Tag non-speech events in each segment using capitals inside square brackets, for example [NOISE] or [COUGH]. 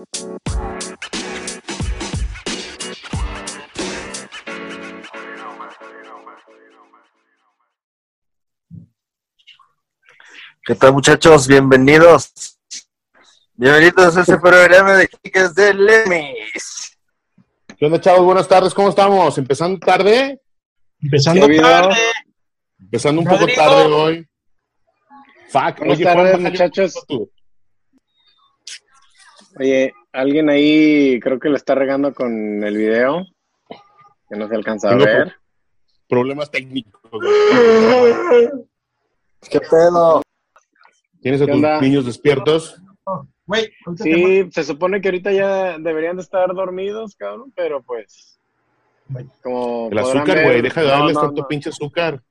¿Qué tal muchachos? Bienvenidos. Bienvenidos a este programa de Chicas de Lemis. ¿Qué onda, chavos? Buenas tardes, ¿cómo estamos? ¿Empezando tarde? Empezando ¿Qué ha tarde. Empezando un poco tarde hoy. Fuck, Buenas oye, tardes, muchachos. tú. Oye, alguien ahí creo que lo está regando con el video, que no se alcanza a Tengo ver. Problemas técnicos. güey. ¿Qué pedo? ¿Tienes a ¿Qué tus onda? niños despiertos? Sí, se supone que ahorita ya deberían de estar dormidos, cabrón, pero pues... Como El azúcar, ver- güey, deja de no, darles no, tanto no. pinche azúcar.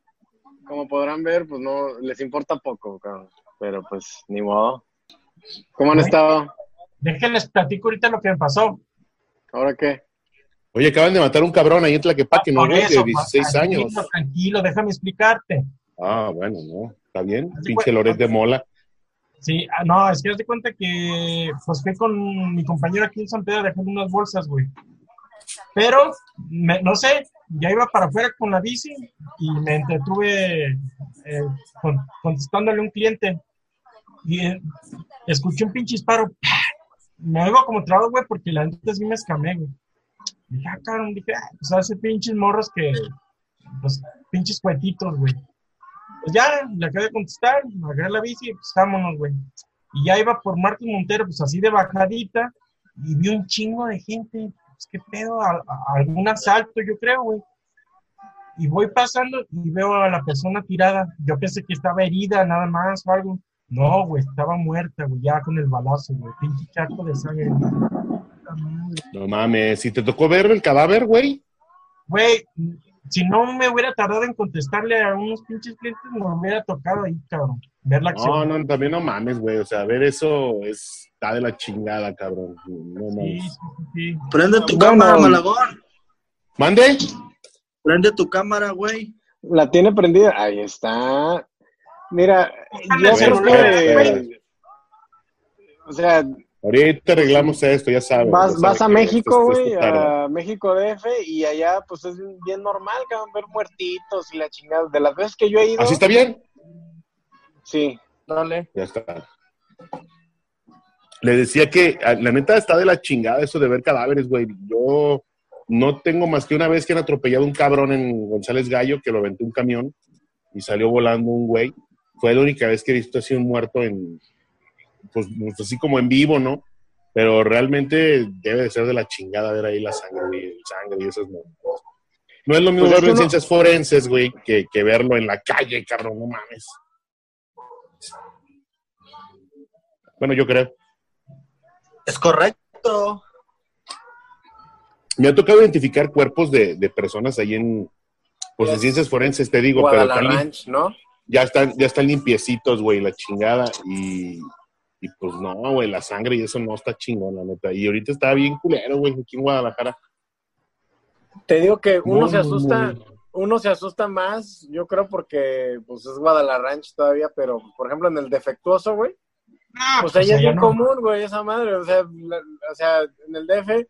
Como podrán ver, pues no, les importa poco, cabrón. Pero pues, ni modo. ¿Cómo han estado? Déjenles platico ahorita lo que me pasó. ¿Ahora qué? Oye, acaban de matar a un cabrón ahí en Tlaquepaque, ¿no? De 16 años. Tranquilo, tranquilo, déjame explicarte. Ah, bueno, no. Está bien. Pinche Loret de Mola. Sí, ah, no, es que haz de cuenta que pues fui con mi compañero aquí en San Pedro a dejar unas bolsas, güey. Pero, me- no sé, ya iba para afuera con la bici y me entretuve eh, con- contestándole a un cliente. Y eh, escuché un pinche disparo. Me oigo como trabo, güey, porque la neta sí me escamé, güey. Dije, ah, cabrón, dije, ah, pues hace pinches morros que, pues, pinches cuetitos, güey. Pues ya, le acabé de contestar, agarré la bici y pues vámonos, güey. Y ya iba por Marcos Montero, pues así de bajadita, y vi un chingo de gente. Pues qué pedo, algún asalto, yo creo, güey. Y voy pasando y veo a la persona tirada. Yo pensé que estaba herida, nada más o algo. No, güey, estaba muerta, güey, ya con el balazo, güey. Pinche charco de sangre. No mames. Si te tocó ver el cadáver, güey. Güey, si no me hubiera tardado en contestarle a unos pinches clientes, me hubiera tocado ahí, cabrón. Ver la No, acción. no, también no mames, güey. O sea, ver eso es, está de la chingada, cabrón. No Sí, mames. sí, sí. Prende tu Bueno. cámara, Malagón. ¿Mande? Prende tu cámara, güey. ¿La tiene prendida? Ahí está. Mira, yo creo que... O sea, Ahorita arreglamos esto, ya sabes. Vas, ya vas sabes a que México, güey, a México DF, y allá, pues es bien normal, cabrón, ver muertitos y la chingada. De las veces que yo he ido, ¿Así está bien? sí. Dale. Ya está. Le decía que a- la neta está de la chingada eso de ver cadáveres, güey. Yo no tengo más que una vez que han atropellado un cabrón en González Gallo, que lo aventó un camión y salió volando un güey. Fue la única vez que he visto así un muerto en, pues, pues, así como en vivo, ¿no? Pero realmente debe de ser de la chingada ver ahí la sangre, güey, el sangre y esas mamadas. No es lo mismo Pues es verlo en ciencias forenses, güey, que, que verlo en la calle, cabrón, no mames. Bueno, yo creo. Es correcto. Me ha tocado identificar cuerpos de, de personas ahí en, pues, en ciencias forenses, te digo, pero Guadalajara, ¿no? Ya están, ya están limpiecitos, güey, la chingada. Y, y pues no, güey, la sangre y eso no está chingón, la neta. Y ahorita está bien culero, güey, aquí en Guadalajara. Te digo que uno Muy, se asusta, muy- uno se asusta más, yo creo porque, pues, es Guadalajara todavía, pero, por ejemplo, en el defectuoso, güey, Ah, pues ahí es bien no. común, güey, esa madre, o sea, la- o sea, en el DF,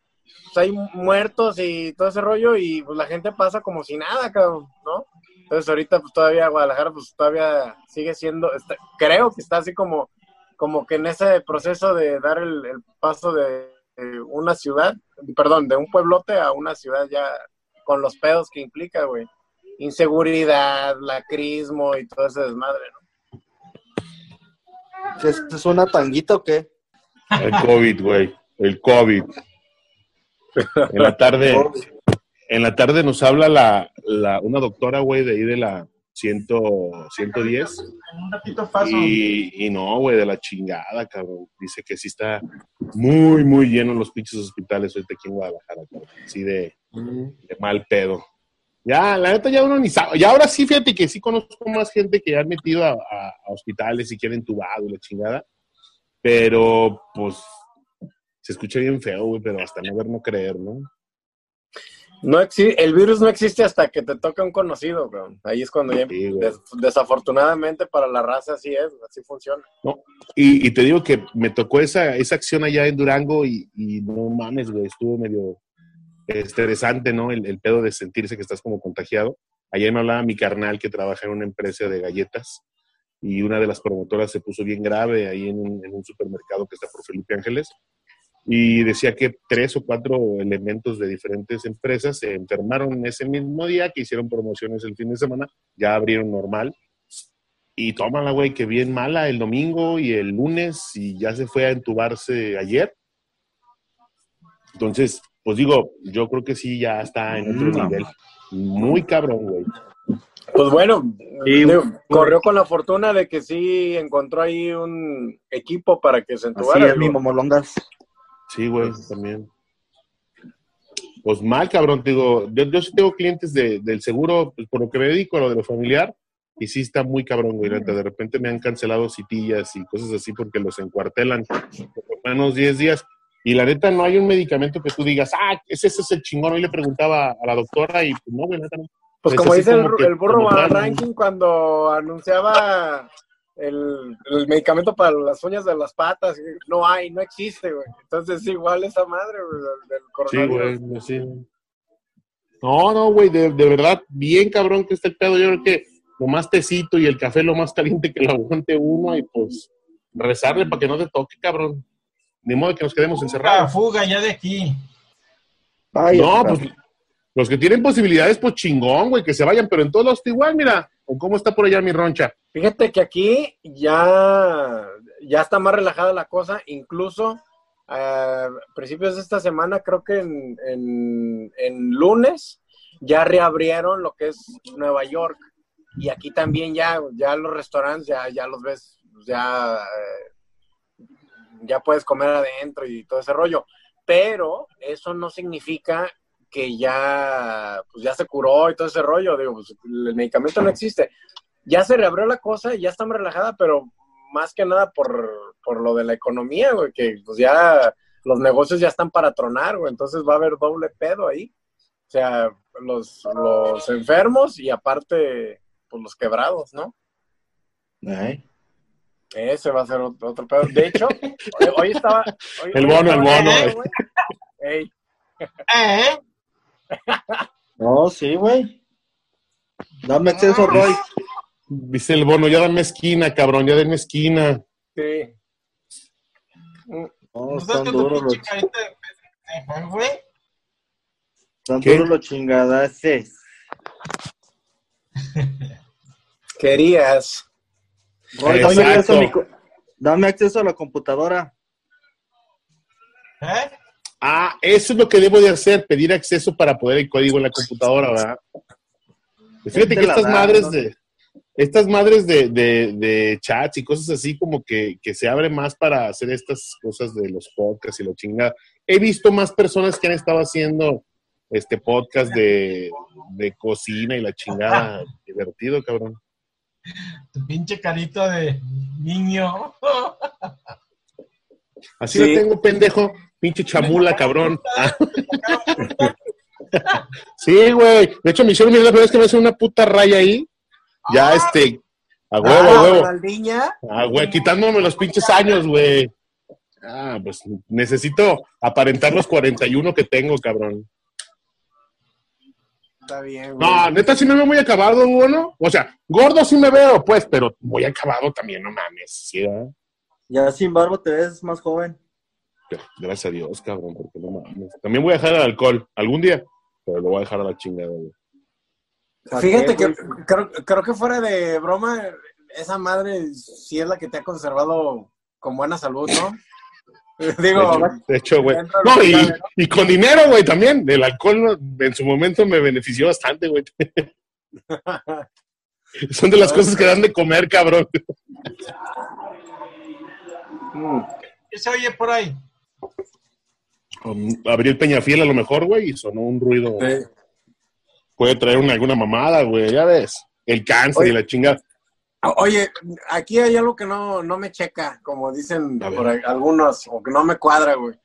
pues hay muertos y todo ese rollo y pues la gente pasa como si nada, cabrón, ¿no? Entonces ahorita pues todavía Guadalajara pues todavía sigue siendo, está- creo que está así como, como que en ese proceso de dar el, el paso de, de una ciudad, perdón, de un pueblote a una ciudad ya con los pedos que implica, güey. Inseguridad, lacrismo y todo ese desmadre, ¿no? ¿Qué es, es una tanguita o qué? El COVID, güey, el COVID. En la tarde, en la tarde nos habla la, la, una doctora, güey, de ahí de la 100, 110. En un ratito paso. Y, y no, güey, de la chingada, cabrón. Dice que sí está muy, muy lleno los pinches hospitales ahorita aquí en Guadalajara, cabrón. Así de, de mal pedo. Ya, la neta ya uno ni sabe. Y ahora sí, fíjate que sí conozco más gente que han metido a, a- a hospitales y que han entubado y la chingada. Pero, pues, se escucha bien feo, güey, pero hasta no ver, no creer, ¿no? No exi- el virus no existe hasta que te toca un conocido, cabrón. Ahí es cuando ya, Sí, güey. des- desafortunadamente para la raza así es, así funciona. Y, y te digo que me tocó esa, esa acción allá en Durango y, y no mames, güey, estuvo medio estresante, ¿no? El, el pedo de sentirse que estás como contagiado. Ayer me hablaba mi carnal que trabaja en una empresa de galletas y una de las promotoras se puso bien grave ahí en un, en un supermercado que está por Felipe Ángeles y decía que tres o cuatro elementos de diferentes empresas se enfermaron ese mismo día que hicieron promociones el fin de semana, ya abrieron normal y tómala, güey, que bien mala el domingo y el lunes y ya se fue a entubarse ayer. Entonces, pues digo, yo creo que sí ya está en otro Mm. nivel. Muy cabrón, güey. Pues bueno, Sí, digo, corrió con la fortuna de que sí encontró ahí un equipo para que se Así entubara. es mi momolongas. Sí, güey, también. Pues mal, cabrón, te digo, yo, yo sí tengo clientes de- del seguro, pues, por lo que me dedico a lo de lo familiar, y sí está muy cabrón, güey. neta, De repente me han cancelado citillas y cosas así porque los encuartelan por lo menos 10 días. Y la neta, no hay un medicamento que tú digas, ah, ese, ese es el chingón. Hoy le preguntaba a la doctora y pues no, güey, neta, no. Pues Es como dice el, como el burro tal, ranking cuando anunciaba el, el medicamento para las uñas de las patas, no hay, no existe, güey. Entonces igual esa madre, güey, del, del Sí, coronavirus. güey, sí. No, no, güey, de, de verdad, bien cabrón que está el pedo. Yo creo que lo más tecito y el café lo más caliente que lo aguante uno y pues rezarle para que no te toque, cabrón. Ni modo que nos quedemos encerrados. fuga ya de aquí. Ay, No, pues los que tienen posibilidades, pues chingón, güey, que se vayan, pero en todos los igual, mira, ¿o cómo está por allá mi roncha? Fíjate que aquí ya, ya está más relajada la cosa, incluso a principios de esta semana, creo que en, en- en lunes, ya reabrieron lo que es Nueva York. Y aquí también ya, ya los restaurantes, ya, ya los ves, ya, eh, ya puedes comer adentro y todo ese rollo. Pero eso no significa que ya, pues ya se curó y todo ese rollo. Digo, pues, el medicamento no existe ya se reabrió la cosa y ya está más relajada, pero más que nada por, por lo de la economía, güey, que pues ya los negocios ya están para tronar, güey, entonces va a haber doble pedo ahí. O sea, los, los enfermos y aparte, pues los quebrados, ¿no? Ay. Ese va a ser otro, otro pedo. De hecho, [LAUGHS] hoy, hoy estaba... hoy- El hoy bono, el bono, eh. güey. Ey, ¿Eh? No, sí, güey. Dame acceso, Roy. Dice el bono, ya dame esquina, cabrón, ya denme esquina. sí. No, ¿No están duros los, güey? están duros los chingadaces. Querías. Roy, dame Exacto. acceso, a mi co- dame acceso a la computadora. ¿Eh? Ah, eso es lo que debo de hacer, pedir acceso para poder el código en la computadora, ¿verdad? Pues fíjate Te que estas madres de estas madres de, de, de chats y cosas así como que, que se abre más para hacer estas cosas de los podcasts y lo chingada. He visto más personas que han estado haciendo este podcast de, de cocina y la chingada. [LAUGHS] Divertido, cabrón. Tu pinche carita de niño. [LAUGHS] Así Sí. lo tengo, pendejo. Pinche chamula, cabrón. [LAUGHS] Sí, güey. De hecho, me hicieron la primera vez que me hacen una puta raya ahí. Ya, Ah. este, a huevo, Ah, a huevo. Ronaldinha. Ah, güey, quitándome los pinches años, güey. Ah, pues necesito aparentar los 41 que tengo, cabrón. Está bien, güey. No, neta, sí me veo muy acabado, ¿no? O sea, gordo sí me veo, pues, pero muy acabado también, no mames. Sí, ¿verdad? Ya sin barba te ves más joven. Gracias a Dios, cabrón, porque no mames. También voy a dejar el alcohol algún día, pero lo voy a dejar a la chingada, güey. ¿A Fíjate que creo, creo que fuera de broma, esa madre sí es la que te ha conservado con buena salud, ¿no? [LAUGHS] Digo, De hecho, de hecho, güey. No, y, ¿no? y con dinero, güey, también. El alcohol en su momento me benefició bastante, güey. [LAUGHS] Son de las cosas que dan de comer, cabrón. [LAUGHS] Mm. ¿Qué se oye por ahí? Um, Abrí el Peñafiel a lo mejor, güey, y sonó un ruido. Sí. Puede traer una, alguna mamada, güey, ya ves. El cáncer Oye. y la chingada. Oye, aquí hay algo que no, no me checa, como dicen por ahí algunos, o que no me cuadra, güey.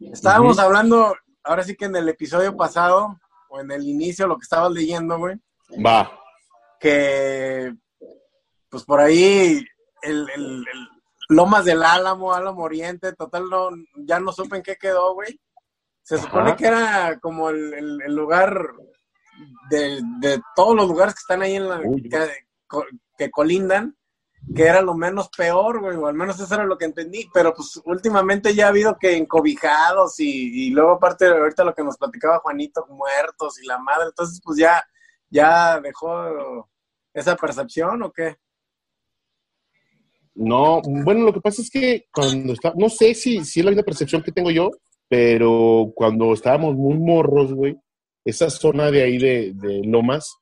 Estábamos hablando, ahora sí que en el episodio pasado, o en el inicio lo que estabas leyendo, güey, Va. que pues por ahí el, el- el Lomas del Álamo, Álamo Oriente, total, no, ya no supe en qué quedó, güey. Se supone que era como el, el- el lugar de, de todos los lugares que están ahí en la, Uy. que, co- que colindan, que era lo menos peor, güey, o al menos eso era lo que entendí, pero pues últimamente ya ha habido que encobijados y, y luego aparte ahorita lo que nos platicaba Juanito, muertos y la madre, entonces pues ya, ya dejó esa percepción o qué? No, bueno, lo que pasa es que cuando está, no sé si, si es la misma percepción que tengo yo, pero cuando estábamos muy morros, güey, esa zona de ahí de, de Lomas,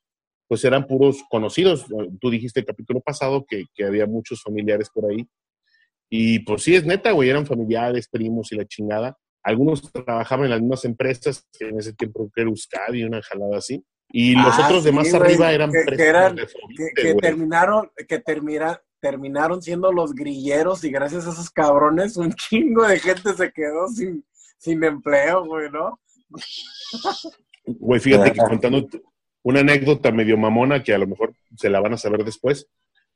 pues eran puros conocidos. Tú dijiste el capítulo pasado que, que había muchos familiares por ahí. Y pues sí, es neta, güey, eran familiares, primos y la chingada. Algunos trabajaban en las mismas empresas, que en ese tiempo que era Euskadi, una jalada así. Y los Ah, otros de más güey, arriba eran que- que eran- que, que terminaron, que termina, terminaron siendo los grilleros y gracias a esos cabrones un chingo de gente se quedó sin, sin empleo, güey, ¿no? Güey, fíjate que contando una anécdota medio mamona que a lo mejor se la van a saber después.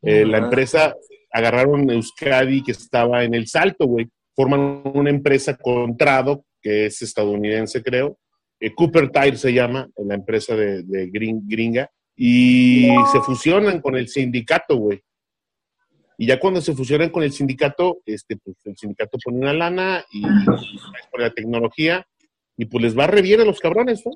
Eh, la empresa agarraron Euskadi que estaba en el salto, güey. Forman una empresa contrado que es estadounidense, creo. Eh, Cooper Tire se llama, la empresa de, de gring- gringa. Y se fusionan con el sindicato, güey. Y ya cuando se fusionan con el sindicato, este, pues el sindicato pone una lana y pone la tecnología y pues les va re bien a los cabrones, ¿no?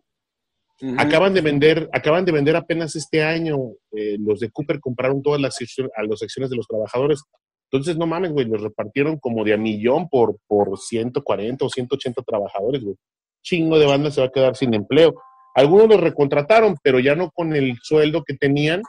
Acaban de vender, acaban de vender apenas este año. eh, los de Cooper compraron todas las, acciones- a las acciones de los trabajadores. Entonces, no mames, güey, los repartieron como de a millón por, por 140 o 180 trabajadores, güey. Chingo de banda se va a quedar sin empleo. Algunos los recontrataron, pero ya no con el sueldo que tenían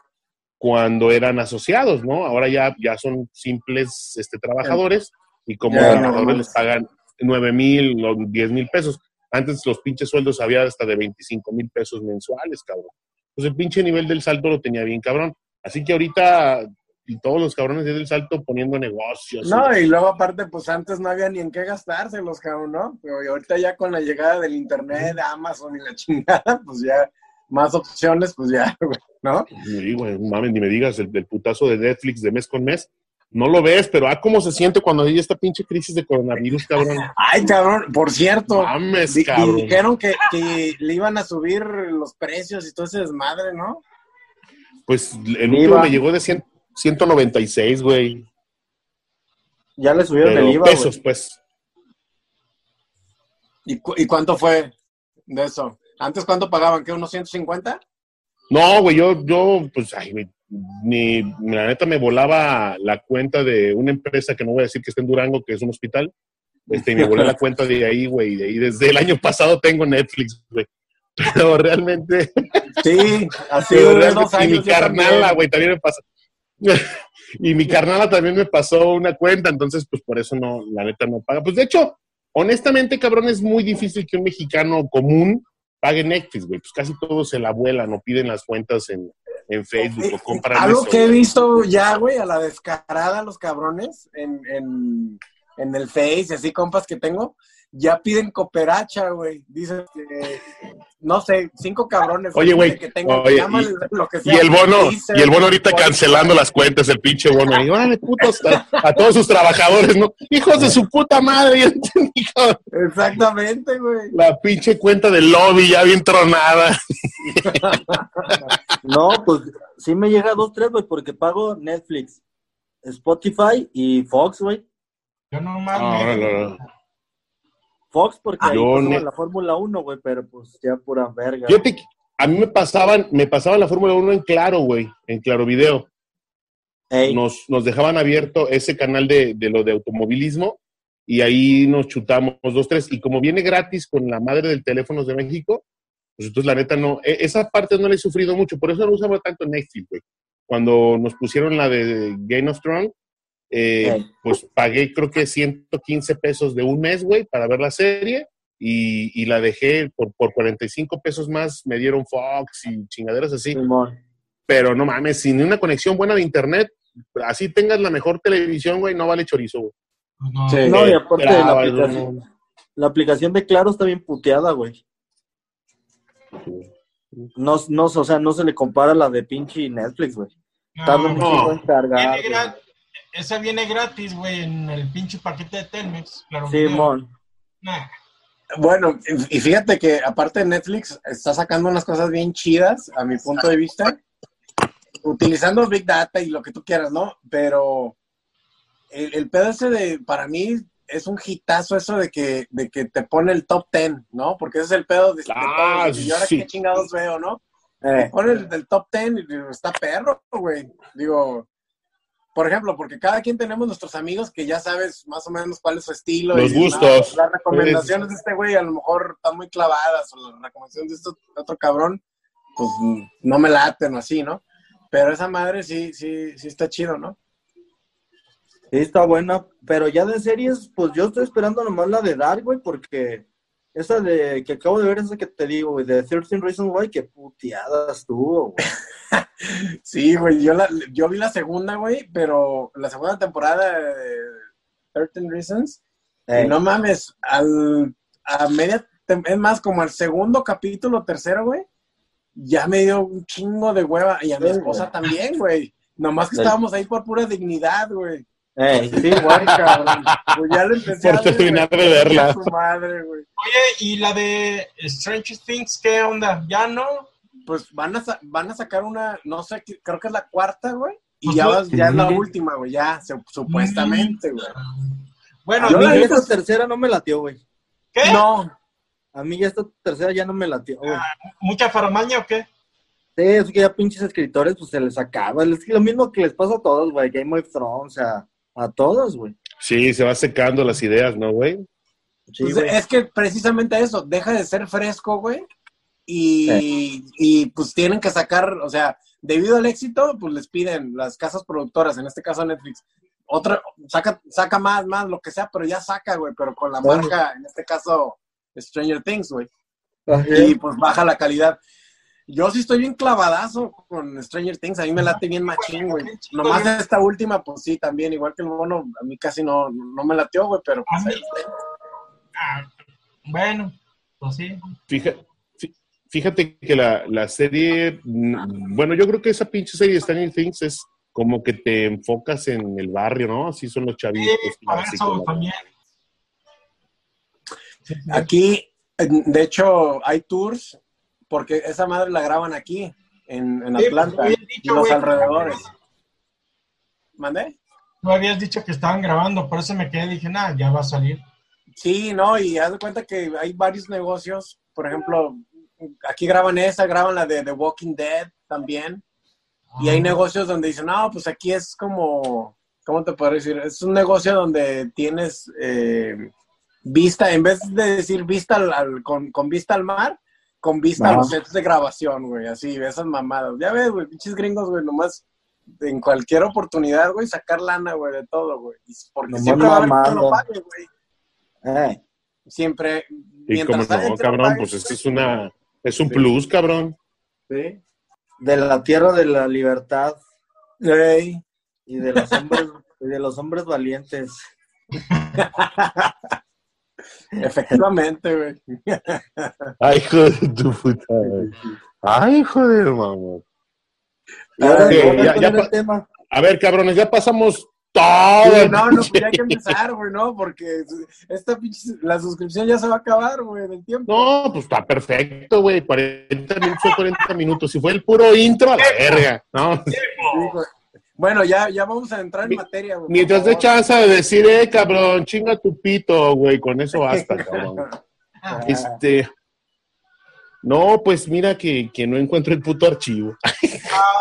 cuando eran asociados, ¿no? Ahora ya, ya son simples este, trabajadores y como no trabajadores mames. les pagan 9 mil o 10 mil pesos. Antes los pinches sueldos había hasta de 25 mil pesos mensuales, cabrón. Pues el pinche nivel del salto lo tenía bien, cabrón. Así que ahorita y todos los cabrones del salto poniendo negocios. No, y luego aparte, pues antes no había ni en qué gastárselos, cabrón, ¿no? Pero ahorita ya con la llegada del internet, Amazon y la chingada, pues ya más opciones, pues ya, [LAUGHS] güey, ¿no? Sí, güey, mames, ni me digas, el, putazo de Netflix de mes con mes. No lo ves, pero ah, cómo se siente cuando hay esta pinche crisis de coronavirus, cabrón. Ay, cabrón, por cierto, Mames, di- y cabrón. dijeron que, que le iban a subir los precios y todo ese desmadre, ¿no? Pues el IVA. último me llegó de 100 196, güey. Ya le subieron Pero el IVA, pesos, güey. pues. ¿Y, cu- y cuánto fue de eso? ¿Antes cuánto pagaban? ¿Qué? ¿Unos 150? No, güey, yo, yo, pues, ay, güey, ni, la neta me volaba la cuenta de una empresa que no voy a decir que está en Durango, que es un hospital. Este, y me volé la [LAUGHS] cuenta de ahí, güey, y desde el año pasado tengo Netflix, güey. Pero realmente, Sí, [LAUGHS] así dos y años. mi yo también. carnala, güey, también me pasó. [LAUGHS] y mi carnala también me pasó una cuenta, entonces, pues por eso no, la neta no paga. Pues de hecho, honestamente, cabrón, es muy difícil que un mexicano común pague Netflix, güey. Pues casi todos se la vuelan o piden las cuentas en, en Facebook o compran Algo eso, que he visto ya, güey, a la descarada, los cabrones, en, en, en el Face así, compas que tengo, ya piden cooperacha, güey. Dicen que, no sé, cinco cabrones. Oye, güey, Que tengan, oye, y- lo que Y el bono, y el bono ahorita cancelando las cuentas, el pinche bono. Y órale, putos, a, a todos sus trabajadores, ¿no? Hijos de su puta madre. [LAUGHS] Exactamente, güey. La pinche cuenta del lobby ya bien tronada. [LAUGHS] No, pues sí me llega a dos, tres, güey, porque pago Netflix, Spotify y Fox, güey. Yo no mames. órale, órale. Fox porque ahí Yo ne- la Fórmula 1, güey, pero pues ya pura verga. Fíjate que a mí me pasaban, me pasaban la Fórmula 1 en Claro, güey, en Claro Video. Ey, Nos, nos dejaban abierto ese canal de, de lo de automovilismo y ahí nos chutamos dos, tres. Y como viene gratis con la madre del teléfono de México, pues entonces la neta no, e- esa parte no la he sufrido mucho, por eso no usaba tanto Netflix, güey. Cuando nos pusieron la de Game of Thrones, eh, pues pagué creo que 115 pesos de un mes, güey, para ver la serie y, y la dejé por, por 45 pesos más, me dieron Fox y chingaderas así pero no mames, sin una conexión buena de internet, así tengas la mejor televisión, güey, no vale chorizo, güey. No. Sí. No, y aparte la aplicación, la aplicación de Claro está bien puteada, güey. No, no, o sea, no se le compara a la de pinche Netflix, güey. Tarda No, en cargar. viene gra- esa viene gratis, güey, en el pinche paquete de Telmex. Claro. Simón. Nah. Bueno, y fíjate que aparte de Netflix, está sacando unas cosas bien chidas, a mi punto de vista, utilizando Big Data y lo que tú quieras, ¿no? Pero el, el pedo ese de, para mí, es un hitazo eso de que, de que te pone el top 10, ¿no? Porque ese es el pedo de, de Ah, todos, y ahora sí. qué chingados veo, ¿no? Eh, Pone el del top 10 y está perro, güey. Digo, por ejemplo, porque cada quien tenemos nuestros amigos que ya sabes más o menos cuál es su estilo. Los y, gustos. no, las recomendaciones de este güey a lo mejor están muy clavadas, o las recomendaciones de este otro cabrón, pues no me laten o así, ¿no? Pero esa madre sí, sí, sí está chido, ¿no? sí, está buena. Pero ya de series, pues yo estoy esperando nomás la de Dark, güey, porque esa de que acabo de ver, esa que te digo, güey, de 13 Reasons Why, que puteadas tuvo, güey. [LAUGHS] Sí, güey, yo, la, yo vi la segunda, güey, pero la segunda temporada de 13 Reasons, Eh, Y no mames, al, a media, es más, como al segundo capítulo, tercero, güey, ya me dio un chingo de hueva. Y a mi esposa güey. también, güey. Nomás que estábamos ahí por pura dignidad, güey. Eh, sí, igual, cabrón. Pues ya lo empecé Por a ver, terminar de verla. Su madre, güey. Oye, ¿y la de Stranger Things qué onda? ¿Ya no? Pues van a, van a sacar una, no sé, creo que es la cuarta, güey. Y Pues ya, vas- ya es la última, güey, ya, se- supuestamente, güey. Bueno, A mí Yo la esta tercera no me latió, güey. ¿qué? No, A mí ya esta tercera ya no me latió, güey. ¿Mucha farmaña o qué? Sí, es que ya pinches escritores, pues se les acaba. Es que lo mismo que les pasa a todos, güey. Game of Thrones, a, a todos, güey. Sí, se va secando las ideas, ¿no, güey? Sí, Pues es que precisamente eso, deja de ser fresco, güey. Y, y, pues tienen que sacar, o sea, debido al éxito, pues les piden las casas productoras, en este caso Netflix, otra, saca, saca más, más, lo que sea, pero ya saca, güey, pero con la marca, en este caso, Stranger Things, güey. Ajá. Y pues baja la calidad. Yo sí estoy bien clavadazo con Stranger Things, a mí me late bien machín, güey. Nomás esta última, pues sí, también, igual que el mono, a mí casi no, no me lateó, güey, pero pues ahí está. Ah, bueno, pues sí. Fíjate, fíjate que la, la serie, bueno, yo creo que esa pinche serie de Stranger Things es como que te enfocas en el barrio, ¿no? Así son los chavitos. Sí, así eso como-. Aquí, de hecho, hay tours porque esa madre la graban aquí, en, en Sí, Atlanta, pues, dicho, los alrededores. ¿Mandé? Tú habías dicho que estaban grabando, por eso me quedé y dije, nada, ya va a salir. Sí, no, y haz de cuenta que hay varios negocios, por ejemplo, aquí graban esa, graban la de The Walking Dead también, y hay Ah, negocios donde dicen, no, pues aquí es como, ¿cómo te puedo decir? Es un negocio donde tienes eh, vista, en vez de decir vista al, al- con, con vista al mar, con vista a los sets de grabación, güey, así, esas mamadas. Ya ves, güey, pinches gringos, güey, nomás en cualquier oportunidad, güey, sacar lana, güey, de todo, güey. Y Porque Nomás siempre va a haber quien mamando. lo pague, güey. Eh, Siempre. Y como no, cabrón, pague, pues esto es una, es un plus, cabrón. Sí. de la tierra de la libertad Ey. y de los hombres, y de los hombres valientes. [LAUGHS] Efectivamente, güey. Ay, hijo de tu puta. madre. Ay, mamá. Ya- ya el pa- tema. A ver, cabrones, ya pasamos todo. Sí, no, no, pues ya hay que empezar, güey, ¿no? Porque esta pinche, la suscripción ya se va a acabar, güey, del tiempo. No, pues está perfecto, güey. 40 minutos, son 40 minutos. Si fue el puro intro, a la verga. No, Sí, güey. Bueno, ya, ya vamos a entrar en Mi- materia, güey. mientras dé chance de decir, eh, cabrón, chinga tu pito, güey. Con eso basta, [LAUGHS] cabrón. Este. No, pues mira que, que no encuentro el puto archivo. [LAUGHS]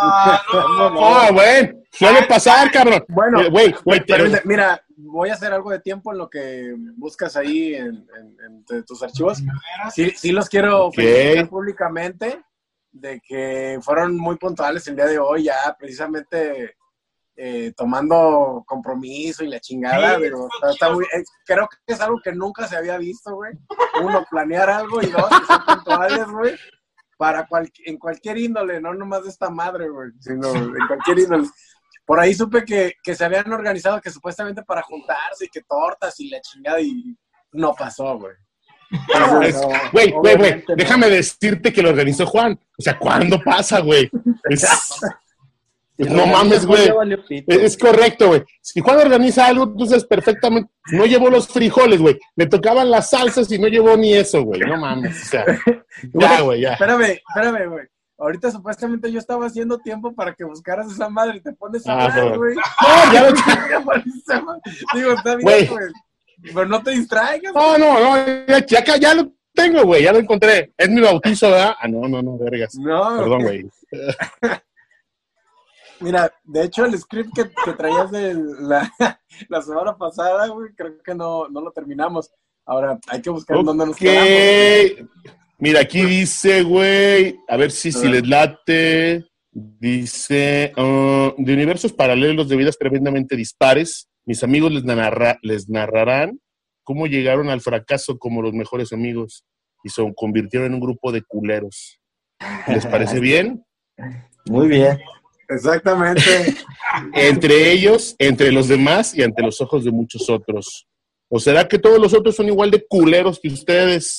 Ah, no, no, Ah, güey. Suele pasar, cabrón. Bueno, Eh, Güey, güey, mira, voy a hacer algo de tiempo en lo que buscas ahí en, en- tus archivos. Sí, sí los quiero Ok. felicitar públicamente de que fueron muy puntuales el día de hoy, ya precisamente eh, tomando compromiso y la chingada. Sí, digo, está muy- eh, creo que es algo que nunca se había visto, güey. Uno, planear algo y dos, que puntuales, güey. Para cual- en cualquier índole, no nomás de esta madre, güey, sino en cualquier índole. Por ahí supe que, que se habían organizado que supuestamente para juntarse y que tortas y la chingada y no pasó, güey. No, Güey, güey, güey, déjame decirte que lo organizó Juan. O sea, ¿cuándo pasa, güey? Es, [LAUGHS] no mames, güey. es correcto, güey. Si Juan organiza algo, entonces perfectamente. No llevó los frijoles, güey. Le tocaban las salsas y no llevó ni eso, güey. No mames, o sea. [LAUGHS] Ya, güey, ya. Espérame, espérame, güey. Ahorita supuestamente yo estaba haciendo tiempo para que buscaras esa madre y te pones a Ah, hablar, güey. [LAUGHS] No, ya lo- [LAUGHS] Digo, está bien, güey. Pero no te distraigas. no, no, no, ya, ya, ya lo tengo, güey. Ya lo encontré. Es mi bautizo, ¿verdad? Ah, no, no, no, vergas. No, Perdón, güey. Mira, de hecho el script que, que traías de la, [LAUGHS] la semana pasada, güey, creo que no, no lo terminamos. Ahora hay que buscar dónde nos quedamos. Mira, aquí dice, güey, a ver si, si les late. Dice, ah, de universos paralelos de vidas tremendamente dispares, mis amigos les, narra- les narrarán cómo llegaron al fracaso como los mejores amigos y se convirtieron en un grupo de culeros. ¿Les parece [LAUGHS] bien? Muy bien. Exactamente. Entre ellos, entre los demás y ante los ojos de muchos otros. ¿O será que todos los otros son igual de culeros que ustedes?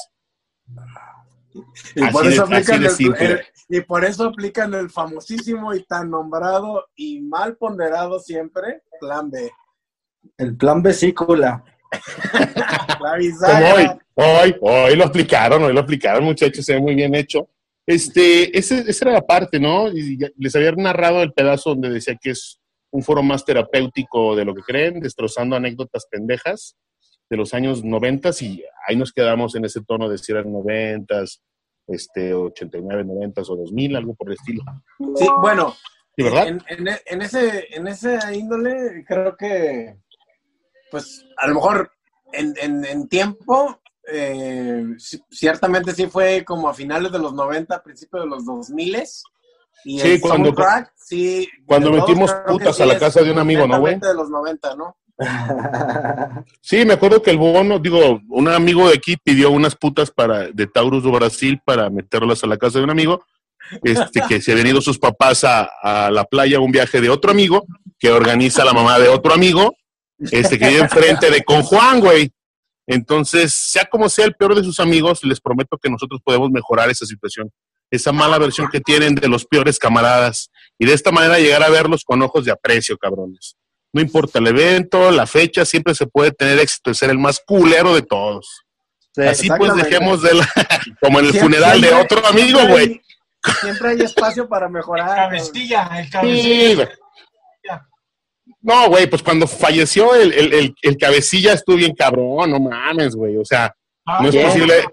Y Así por, de- eso así aplican de el, y por eso aplican el famosísimo y tan nombrado y mal ponderado siempre plan B. El plan vesícula. [LAUGHS] La Como hoy, hoy, hoy lo aplicaron, hoy lo aplicaron, muchachos, se ve muy bien hecho. Este, ese, esa era la parte, ¿no? Y les había narrado el pedazo donde decía que es un foro más terapéutico de lo que creen, destrozando anécdotas pendejas de los años noventas y ahí nos quedamos en ese tono de si eran noventas, este, 89, noventas o 2000, algo por el estilo. Sí, bueno, ¿Sí, verdad? En, en- en ese, en ese índole, creo que, pues, a lo mejor en, en- en tiempo, eh, ci- ciertamente sí fue como a finales de los 90, principios de los 2000 y Sí, el cuando- soundtrack, sí. cuando todos, metimos putas sí a la casa de un amigo, ¿no, güey? de los 90, ¿no? [LAUGHS] Sí, me acuerdo que el bono, digo, un amigo de aquí pidió unas putas para de Taurus do Brasil para meterlas a la casa de un amigo, este, que se habían ido sus papás a, a la playa, un viaje de otro amigo, que organiza la mamá de otro amigo, este, que vive enfrente de con Juan, güey. Entonces, sea como sea el peor de sus amigos, les prometo que nosotros podemos mejorar esa situación, esa mala versión que tienen de los peores camaradas, y de esta manera llegar a verlos con ojos de aprecio, cabrones. No importa el evento, la fecha, siempre se puede tener éxito de ser el más culero de todos. Sí, Así pues dejemos de la, [LAUGHS] como en el Siempre- funeral de otro amigo, güey. Siempre hay espacio para mejorar. Cabecilla, el Sí, cabecilla. No, güey, pues cuando falleció el, el, el, el cabecilla estuvo bien cabrón, no mames, güey. O sea, Ah, no es posible.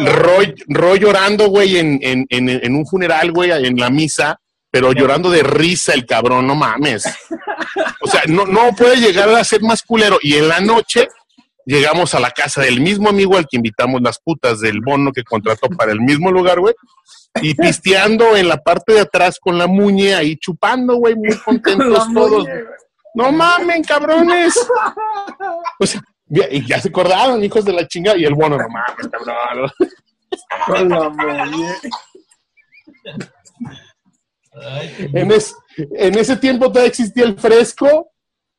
Roy, Roy llorando, güey, en, en, en, en un funeral, güey, en la misa, pero llorando de risa el cabrón, no mames. [LAUGHS] O sea, no, no puede llegar a ser más culero. Y en la noche llegamos a la casa del mismo amigo al que invitamos las putas del bono que contrató para el mismo lugar, güey. Y pisteando en la parte de atrás con la muñe ahí chupando, güey, muy [LAUGHS] contentos todos. muñe. No mamen, cabrones. [LAUGHS] O sea, ya- y ya se acordaron, hijos de la chinga, y el bono, no mames, cabrón. En, es- en ese tiempo todavía existía el fresco,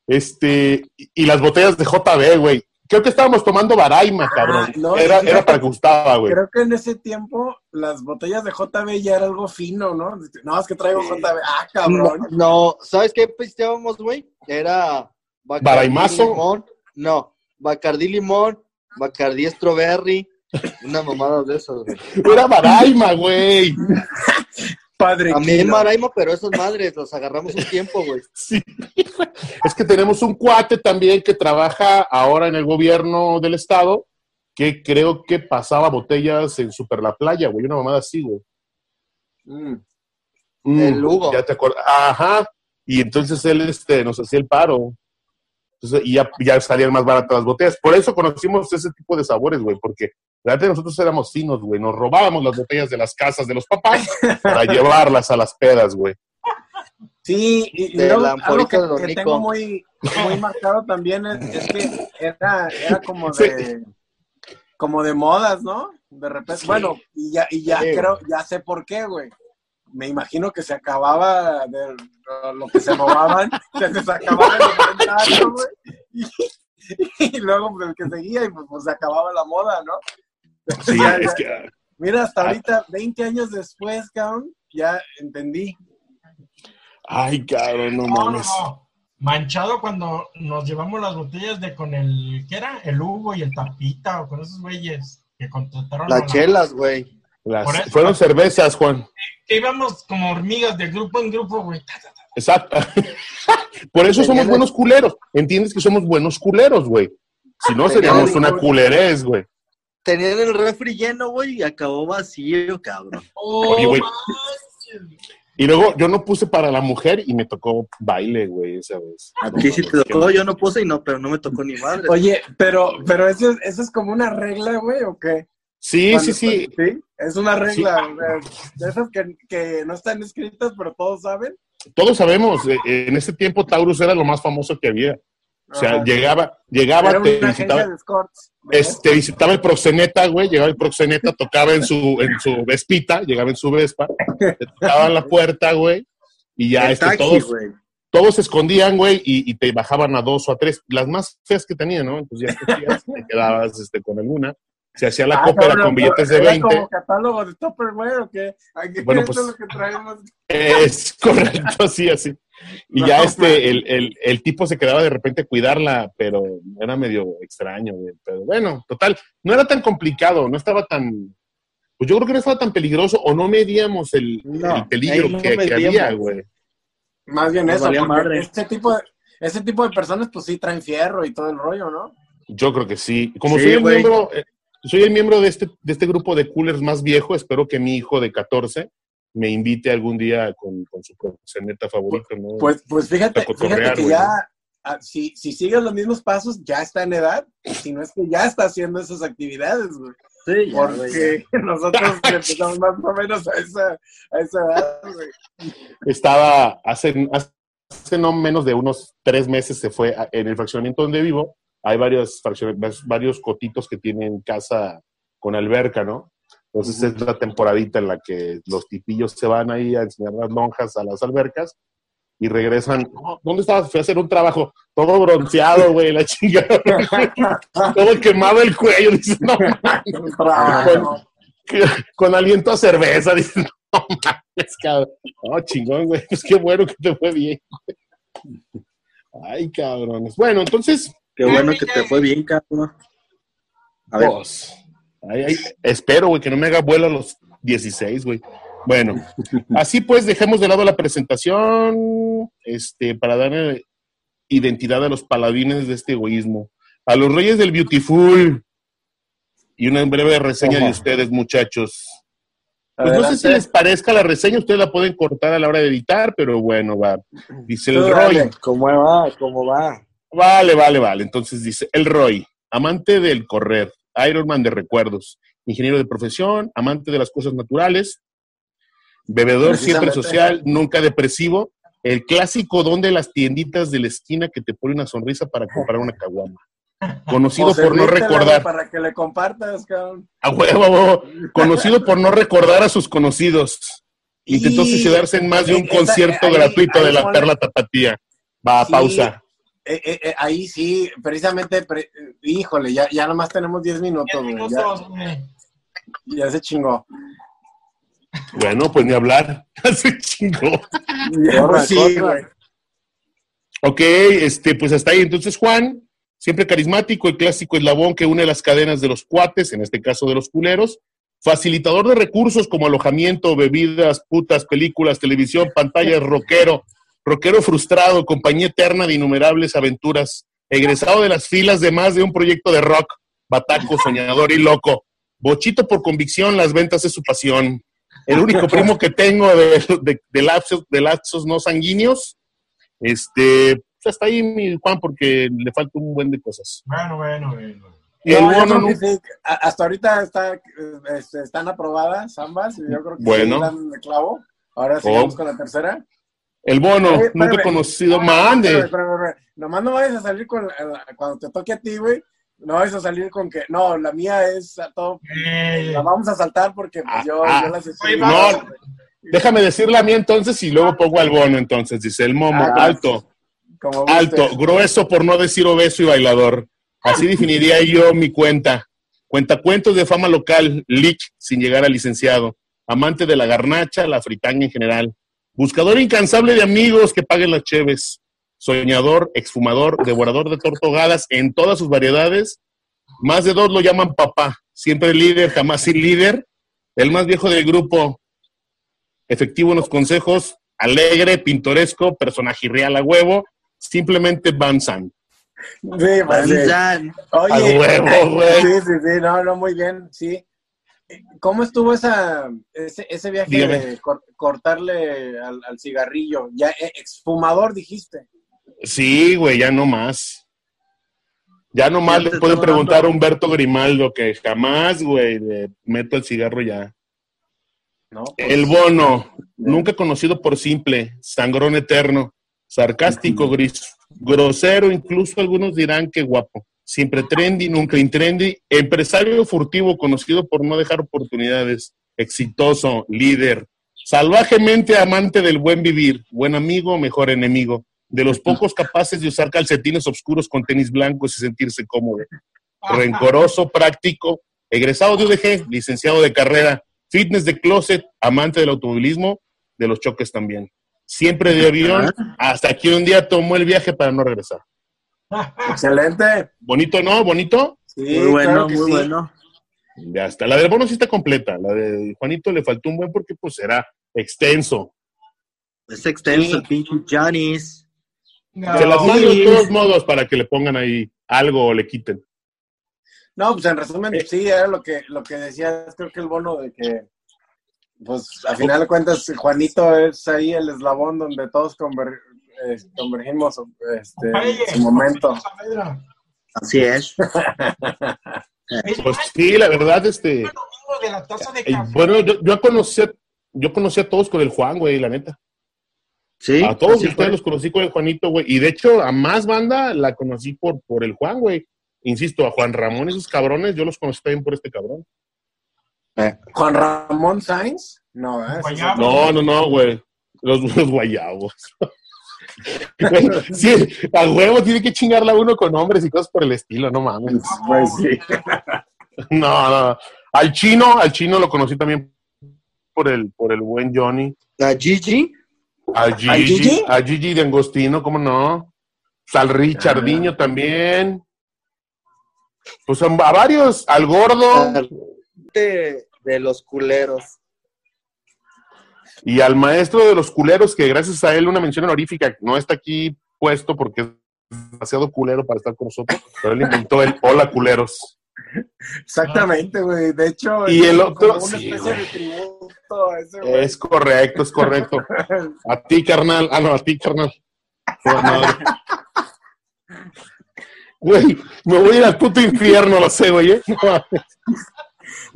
este, y, las botellas de JB, güey. Creo que estábamos tomando Baraima, cabrón. Ah, no, era, para que gustaba, güey. Creo que en ese tiempo las botellas de JB ya era algo fino, ¿no? No, es que traigo JB. Ah, No, cabrón. no, ¿sabes qué pisteábamos, güey? Era Baraimazo. limón. No, Bacardí limón, Bacardí strawberry, una mamada de esas, güey. Era Baraima, güey. Padre. También. Maraima, pero esas madres las agarramos un tiempo, güey. [LAUGHS] Sí. Es que tenemos un cuate también que trabaja ahora en el gobierno del estado, que creo que pasaba botellas en Super La Playa, güey. Una mamada así, güey. Mm. Mm, El Hugo. Ya te acuerdas. Ajá. Y entonces él este, nos hacía el paro. Entonces, y ya, ya salían más baratas las botellas. Por eso conocimos ese tipo de sabores, güey, porque verdad nosotros éramos finos, güey. Nos robábamos las botellas de las casas de los papás para [LAUGHS] llevarlas a las pedas, güey. Sí, y, luego algo que, que tengo muy, muy marcado también es, es que era, era como de como de modas, ¿no? De repente, Sí. bueno, y ya, y ya Sí. creo, ya sé por qué, güey. Me imagino que se acababa de lo que se robaban, se les acababa el inventario, güey. Y, y luego pues, el que seguía y pues, pues, se acababa la moda, ¿no? Sí, Ya, es que. ah, Mira, hasta ahorita, 20 años después, cabrón, ya entendí. Ay, cabrón, no mames. no. Manchado cuando nos llevamos las botellas de con el, ¿qué era? El Hugo y el Tapita o con esos güeyes que contrataron. a Las la- chelas, güey. Las- Por eso- fueron cervezas, Juan. Que íbamos como hormigas de grupo en grupo, güey. Ta, ta, ta. Exacto. [LAUGHS] Por eso somos buenos culeros. ¿Entiendes que somos buenos culeros, güey? Si no, seríamos una culerez, güey. Tenían el refri lleno, güey, y acabó vacío, cabrón. Oye, güey. Y luego yo no puse para la mujer y me tocó baile, güey, esa vez. Aquí sí te tocó, yo no puse y no, pero no me tocó ni madre. Oye, pero, pero eso, es- eso es como una regla, güey, ¿o qué? Sí, Cuando sí, sí. ¿Sí? Es una regla, güey, de esas que, que no están escritas, pero todos saben. Todos sabemos, eh, en ese tiempo Taurus era lo más famoso que había. O sea, Ajá. llegaba, llegaba, te visitaba, este, visitaba el proxeneta, güey, llegaba el proxeneta, tocaba en su, en su vespita, llegaba en su vespa, te tocaban la puerta, güey, y ya este, taxi, todos, todos se escondían, güey, y, y te bajaban a dos o a tres, las más feas que tenían, ¿no? Entonces ya te quedabas este, con alguna. Se hacía la Ah, cópera cabrón, con billetes de ¿era 20. como catálogo de Tupperware o qué? Aquí Bueno, pues- es lo que traemos. Es [LAUGHS] correcto, así, así. Y No, ya este, el, el, el tipo se quedaba de repente a cuidarla, pero era medio extraño, güey. Pero bueno, total, no era tan complicado, no estaba tan. Pues yo creo que no estaba tan peligroso o no medíamos el, No, el peligro no que, había, güey. Más bien eso, madre. ese tipo, de, ese tipo de personas pues sí traen fierro y todo el rollo, ¿no? Yo creo que sí. Como Sí, soy el miembro, soy el miembro de este, de este grupo de coolers más viejo, espero que mi hijo de 14 me invite algún día con, con su proxeneta favorito, ¿no? Pues, pues fíjate, fíjate que ya, ah, si, si sigues los mismos pasos, ya está en edad, si no es que ya está haciendo esas actividades, güey. Sí, ya, güey. Porque [LAUGHS] nosotros empezamos más o menos a esa, a esa edad, güey. estaba hace, hace no menos de unos tres meses se fue a- en el fraccionamiento donde vivo. Hay varios, varios cotitos que tienen casa con alberca, ¿no? Entonces es la temporadita en la que los tipillos se van ahí a enseñar las lonjas a las albercas y regresan. "Oh, ¿Dónde estabas? Fui a hacer un trabajo todo bronceado, güey, la chingada. [LAUGHS] todo quemado el cuello. Dice, no, Trabajo. con aliento a cerveza. Dice, no mames, cabrón. Oh, chingón, güey. Pues qué bueno que te fue bien. Ay, cabrones. Bueno, entonces, Qué bueno que te fue bien, cabrón. A ver, pues, ay, ay, espero, güey, que no me haga vuelo a los 16, güey. Bueno, [LAUGHS] así pues, dejemos de lado la presentación este, para darle identidad a los paladines de este egoísmo. A los reyes del Beautiful. Y una breve reseña de ustedes, muchachos. Pues no sé si les parezca la reseña, ustedes la pueden cortar a la hora de editar, pero bueno, va. Dice el Roy. dale. ¿cómo va? ¿Cómo va? Vale, vale, vale. Entonces dice, el Roy, amante del correr, Ironman de recuerdos, ingeniero de profesión, amante de las cosas naturales, bebedor siempre social, nunca depresivo, el clásico don de las tienditas de la esquina que te pone una sonrisa para comprar una caguama. Conocido por no recordar, Para que le compartas, cabrón. a huevo, a huevo, conocido por no recordar a sus conocidos. Intentó Y- suicidarse en más de un concierto ahí- gratuito de la Perla Tapatía. Va, Sí. pausa. Eh, eh, eh, ahí sí, precisamente, pre- eh, híjole, ya, ya nomás tenemos 10 minutos, güey. Ya, ya se chingó. Bueno, pues ni hablar. [LAUGHS] Se chingó. Corra, sí, güey. Ok, este, pues hasta ahí. Entonces, Juan, siempre carismático, el clásico eslabón que une las cadenas de los cuates, en este caso de los culeros, facilitador de recursos como alojamiento, bebidas, putas, películas, televisión, pantallas, [LAUGHS] rockero, rockero frustrado, compañía eterna de innumerables aventuras, egresado de las filas de más de un proyecto de rock, bataco, soñador y loco, bochito por convicción, las ventas es su pasión. El único primo que tengo de, de, de lapsos, de lapsos no sanguíneos, este, pues hasta ahí mi Juan, porque le falta un buen de cosas. Bueno, bueno, bueno. El No, bono no- sí. Hasta ahorita está, este, están aprobadas ambas. y Yo creo que Bueno. sí dan de clavo. Ahora seguimos Oh. con la tercera. El bono, Oye, nunca espérame. conocido, No, no, mande. Nomás no vayas a salir con. la- Cuando te toque a ti, güey. No vayas a salir con que. No, la mía es a todo. Eh, La vamos a saltar porque pues, yo, Ah, yo las Oye, No, déjame decir la mía entonces y luego pongo al bono entonces. Dice el momo, Ah, alto, como alto, grueso por no decir obeso y bailador. Así definiría yo mi cuenta. Cuentacuentos de fama local, leak sin llegar a licenciado. Amante de la garnacha, la fritanga en general. Buscador incansable de amigos que paguen las cheves. Soñador, exfumador, devorador de tortogadas en todas sus variedades. Más de dos lo llaman papá. Siempre líder, jamás sin líder. El más viejo del grupo. Efectivo en los consejos. Alegre, pintoresco, personaje real a huevo. Simplemente Van Zandt. Sí, pues. Van Oye, A huevo, güey. sí, sí, sí, no, no, muy bien, sí. ¿Cómo estuvo esa, ese, ese viaje Dígame. de cor- cortarle al, al cigarrillo? Ya, eh, exfumador, dijiste. Sí, güey, ya no más. Ya no más Ya le pueden preguntar a Humberto Grimaldo que jamás, güey, le meto el cigarro ya. ¿no? El bono, nunca conocido por simple, sangrón eterno, sarcástico, gris, grosero, incluso algunos dirán que guapo. Siempre trendy, nunca intrendy, empresario furtivo conocido por no dejar oportunidades, exitoso, líder, salvajemente amante del buen vivir, buen amigo, mejor enemigo, de los pocos capaces de usar calcetines oscuros con tenis blancos y sentirse cómodo, rencoroso, práctico, egresado de UDG, licenciado de carrera, fitness de closet, amante del automovilismo, de los choques también. Siempre de avión, hasta que un día tomó el viaje para no regresar. Excelente. Bonito, ¿no? Bonito. Sí, Muy bueno, claro muy sí. bueno. Ya está. La del bono sí está completa. La de Juanito le faltó un buen porque pues era extenso. Es extenso, Sí. pinche Janis. Se las mando de sí. todos modos para que le pongan ahí algo o le quiten. No, pues en resumen, Eh. sí, era lo que, lo que decía, creo que el bono de que, pues a final de cuentas, Juanito es ahí el eslabón donde todos conver- eh, convergimos este, en su momento. Así es. Pues sí, la verdad, este. de la taza de eh, bueno, yo, yo conocí, a- yo conocí a todos con el Juan, güey, la neta. Sí. A todos ustedes fue. los conocí con el Juanito, güey. Y de hecho, a más banda la conocí por, por el Juan, güey. Insisto, a Juan Ramón y esos cabrones, yo los conocí también por este cabrón. Juan Ramón Sainz, no, ¿eh? No, no, no, güey. Los, los guayabos. Sí, a huevo tiene que chingarla uno con nombres y cosas por el estilo, no mames. Pues sí. No, no. Al chino, al chino lo conocí también por el, por el buen Johnny. La Gigi. Al Gigi, Gigi? a Gigi de Angostino, ¿cómo no? Al Richardinho también. Pues a, a varios, al gordo De, de los culeros. Y al maestro de los culeros, que gracias a él una mención honorífica, no está aquí puesto porque es demasiado culero para estar con nosotros, pero él inventó el hola culeros. Exactamente, güey. De hecho, Y es el otro, como una sí, especie güey. de tributo a ese güey. Es correcto, es correcto. A ti, carnal. Ah, no, a ti, carnal. Güey, me voy a ir al puto infierno, lo sé, güey. ¿eh? No,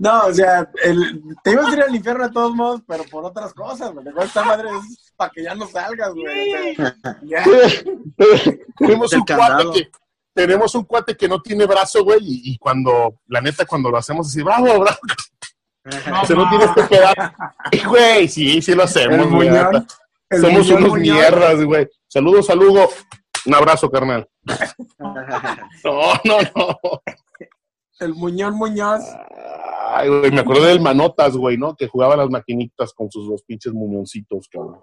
o sea, el- te ibas a ir al infierno de todos modos, pero por otras cosas, güey. Esta madre es para que ya no salgas, güey. O tenemos un cuate que tenemos un cuate que no tiene brazo, güey, y, y cuando, la neta, cuando lo hacemos así, bravo, bravo, No, se no tiene este pedazo. Y, Güey, sí, sí lo hacemos, güey. Somos unos muñón. mierdas, güey. Saludos a Lugo. Un abrazo, carnal. [LAUGHS] No, no, no. El Muñón Muñoz. Ay, güey, me acuerdo del Manotas, güey, ¿no? Que jugaba las maquinitas con sus dos pinches muñoncitos, cabrón.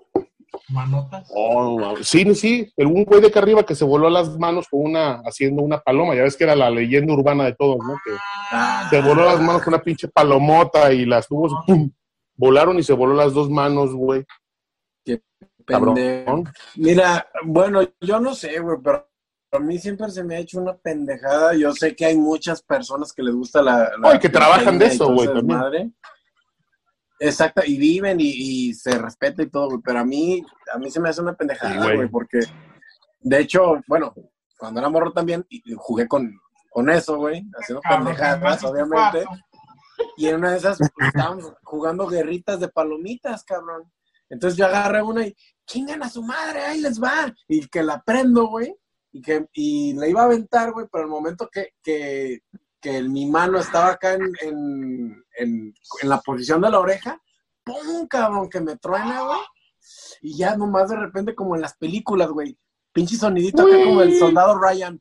Manotas. Oh, sí, sí, el un güey de acá arriba que se voló las manos con una, haciendo una paloma, ya ves que era la leyenda urbana de todos, ¿no? Que Ah, se voló las manos con una pinche palomota y las tuvo, ¡pum! volaron y se voló las dos manos, güey. Cabrón. pendejo. Mira, bueno, yo no sé, güey, pero a mí siempre se me ha hecho una pendejada. Yo sé que hay muchas personas que les gusta la. la Ay, que trabajan de eso, güey, también. desmadre. Exacto, y viven y, y se respeta y todo, güey, pero a mí, a mí se me hace una pendejada, güey. porque de hecho, bueno, cuando era morro también, y, y jugué con, con eso, güey, haciendo Cabrón, pendejadas, obviamente. Y en una de esas pues, estábamos jugando guerritas de palomitas, cabrón. Entonces yo agarré una y chingan a su madre, ahí les va. Y que la prendo, güey. Y que y la iba a aventar, güey, pero el momento que, que, que mi mano estaba acá en, en, en, en la posición de la oreja, ¡pum, cabrón! Que me truena, güey. Y ya nomás de repente, como en las películas, güey. Pinche sonidito acá como el soldado Ryan.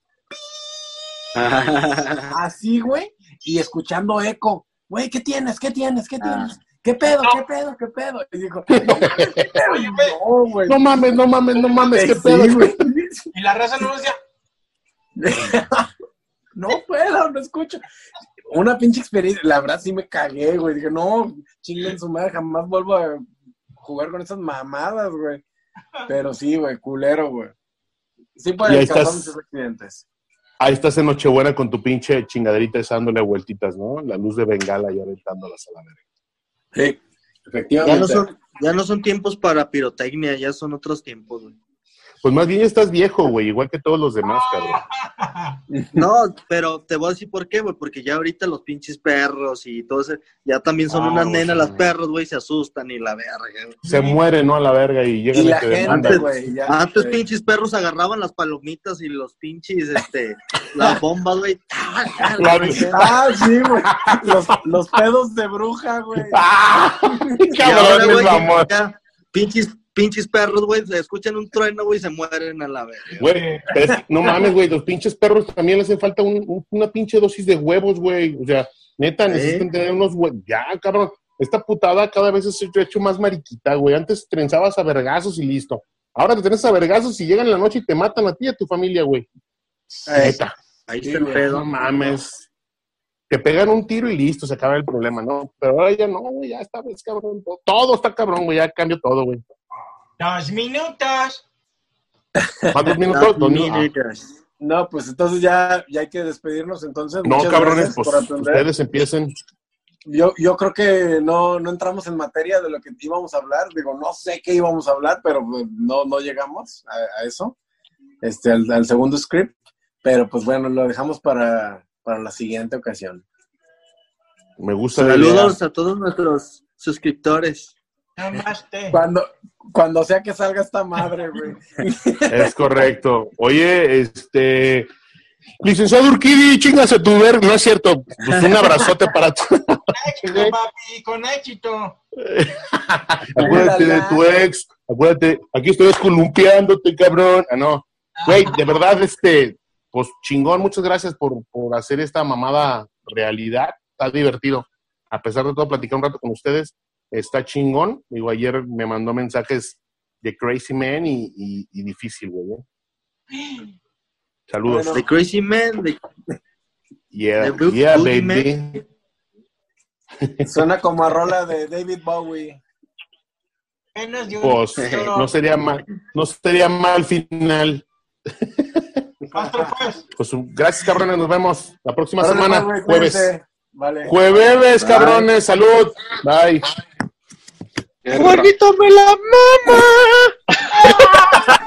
[LAUGHS] Así, güey. y escuchando eco. Güey, ¿qué tienes? ¿Qué tienes? ¿Qué Ah. tienes? ¿Qué pedo? ¿Qué pedo? ¿Qué pedo? Y dijo, no mames, [LAUGHS] ¿qué pedo? No, güey. No mames, no mames, no mames, qué pedo, güey. [LAUGHS] Y la raza no decía, [LAUGHS] No puedo, no escucho. Una pinche experiencia, la verdad sí me cagué, güey. Dije, no, chinguen su madre, jamás vuelvo a jugar con esas mamadas, güey. Pero sí, güey, culero, güey. Sí pueden ahí causar estás. muchos accidentes. Ahí estás en Nochebuena con tu pinche chingaderita esa dándole vueltitas, ¿no? La luz de bengala y aventándolas a la verga. Sí, Ya efectivamente. no, son, ya no son tiempos para pirotecnia, ya son otros tiempos, güey. Pues más bien ya estás viejo, güey, igual que todos los demás, cabrón. [LAUGHS] No, pero te voy a decir por qué, güey, porque ya ahorita los pinches perros y todo eso, ya también son Ah, unas güey, nenas sí. las perros, güey, se asustan y la verga. güey. Se muere, ¿no? A la verga y llegan Y la te gente, demandan. güey. Antes pinches perros agarraban las palomitas y los pinches, este, las bombas, güey. [LAUGHS] Ah, sí, güey. Los, los pedos de bruja, güey. [LAUGHS] ¡Ah! Y ahora, Cabrón, güey, mamón. ya, pinches, pinches perros, güey, se escuchan un trueno, güey, y se mueren a la verga. Güey, es- no mames, güey, los pinches perros también les hace falta un- un- una pinche dosis de huevos, güey. O sea, neta, ¿Eh? necesitan tener unos huevos. Ya, cabrón, esta putada cada vez es hecho más mariquita, güey. Antes trenzabas a vergazos y listo. Ahora te tenés a vergazos y llegan en la noche y te matan a ti y a tu familia, güey. Neta, ahí está el pedo. no mames. Te pegan un tiro y listo, se acaba el problema, ¿no? Pero ahora ya no, güey, ya está, ves, cabrón. Todo, todo está cabrón, güey, ya cambió todo, güey. Dos minutos. ¿Cuántos minutos? Dos minutos. No, pues entonces ya, ya hay que despedirnos entonces. No, Muchas cabrones, pues ustedes empiecen. Yo, yo creo que no, no entramos en materia de lo que íbamos a hablar. Digo, no sé qué íbamos a hablar, pero pues, no, no llegamos a, a eso, este, al, al segundo script. Pero pues bueno, lo dejamos para, para la siguiente ocasión. Me gusta. Saludos a todos nuestros suscriptores. Namaste. Cuando, cuando sea que salga esta madre, güey. Es correcto. Oye, este. Licenciado Urquidi, chingase tu ver. No es cierto. Pues un abrazote para ti. Éxito, [LAUGHS] papi, con éxito. Acuérdate de tu ex. Acuérdate, aquí estoy escolumpiándote, cabrón. Ah, no. Güey, de verdad, este. Pues chingón, muchas gracias por, por hacer esta mamada realidad. Está divertido. A pesar de todo, platicar un rato con ustedes. Está chingón. Digo, ayer me mandó mensajes de Crazy Man y, y- y difícil, güey. ¿eh? Saludos. Bueno. The Crazy Man, the- Yeah, The yeah, baby. [LAUGHS] Suena como a rola de David Bowie. Menos de un Pues no sería mal, no sería mal final. [LAUGHS] Pues. Pues gracias, cabrones, nos vemos la próxima semana, güey, jueves. Vale. Jueves, cabrones, salud. Bye. Juanito me la mama. [LAUGHS]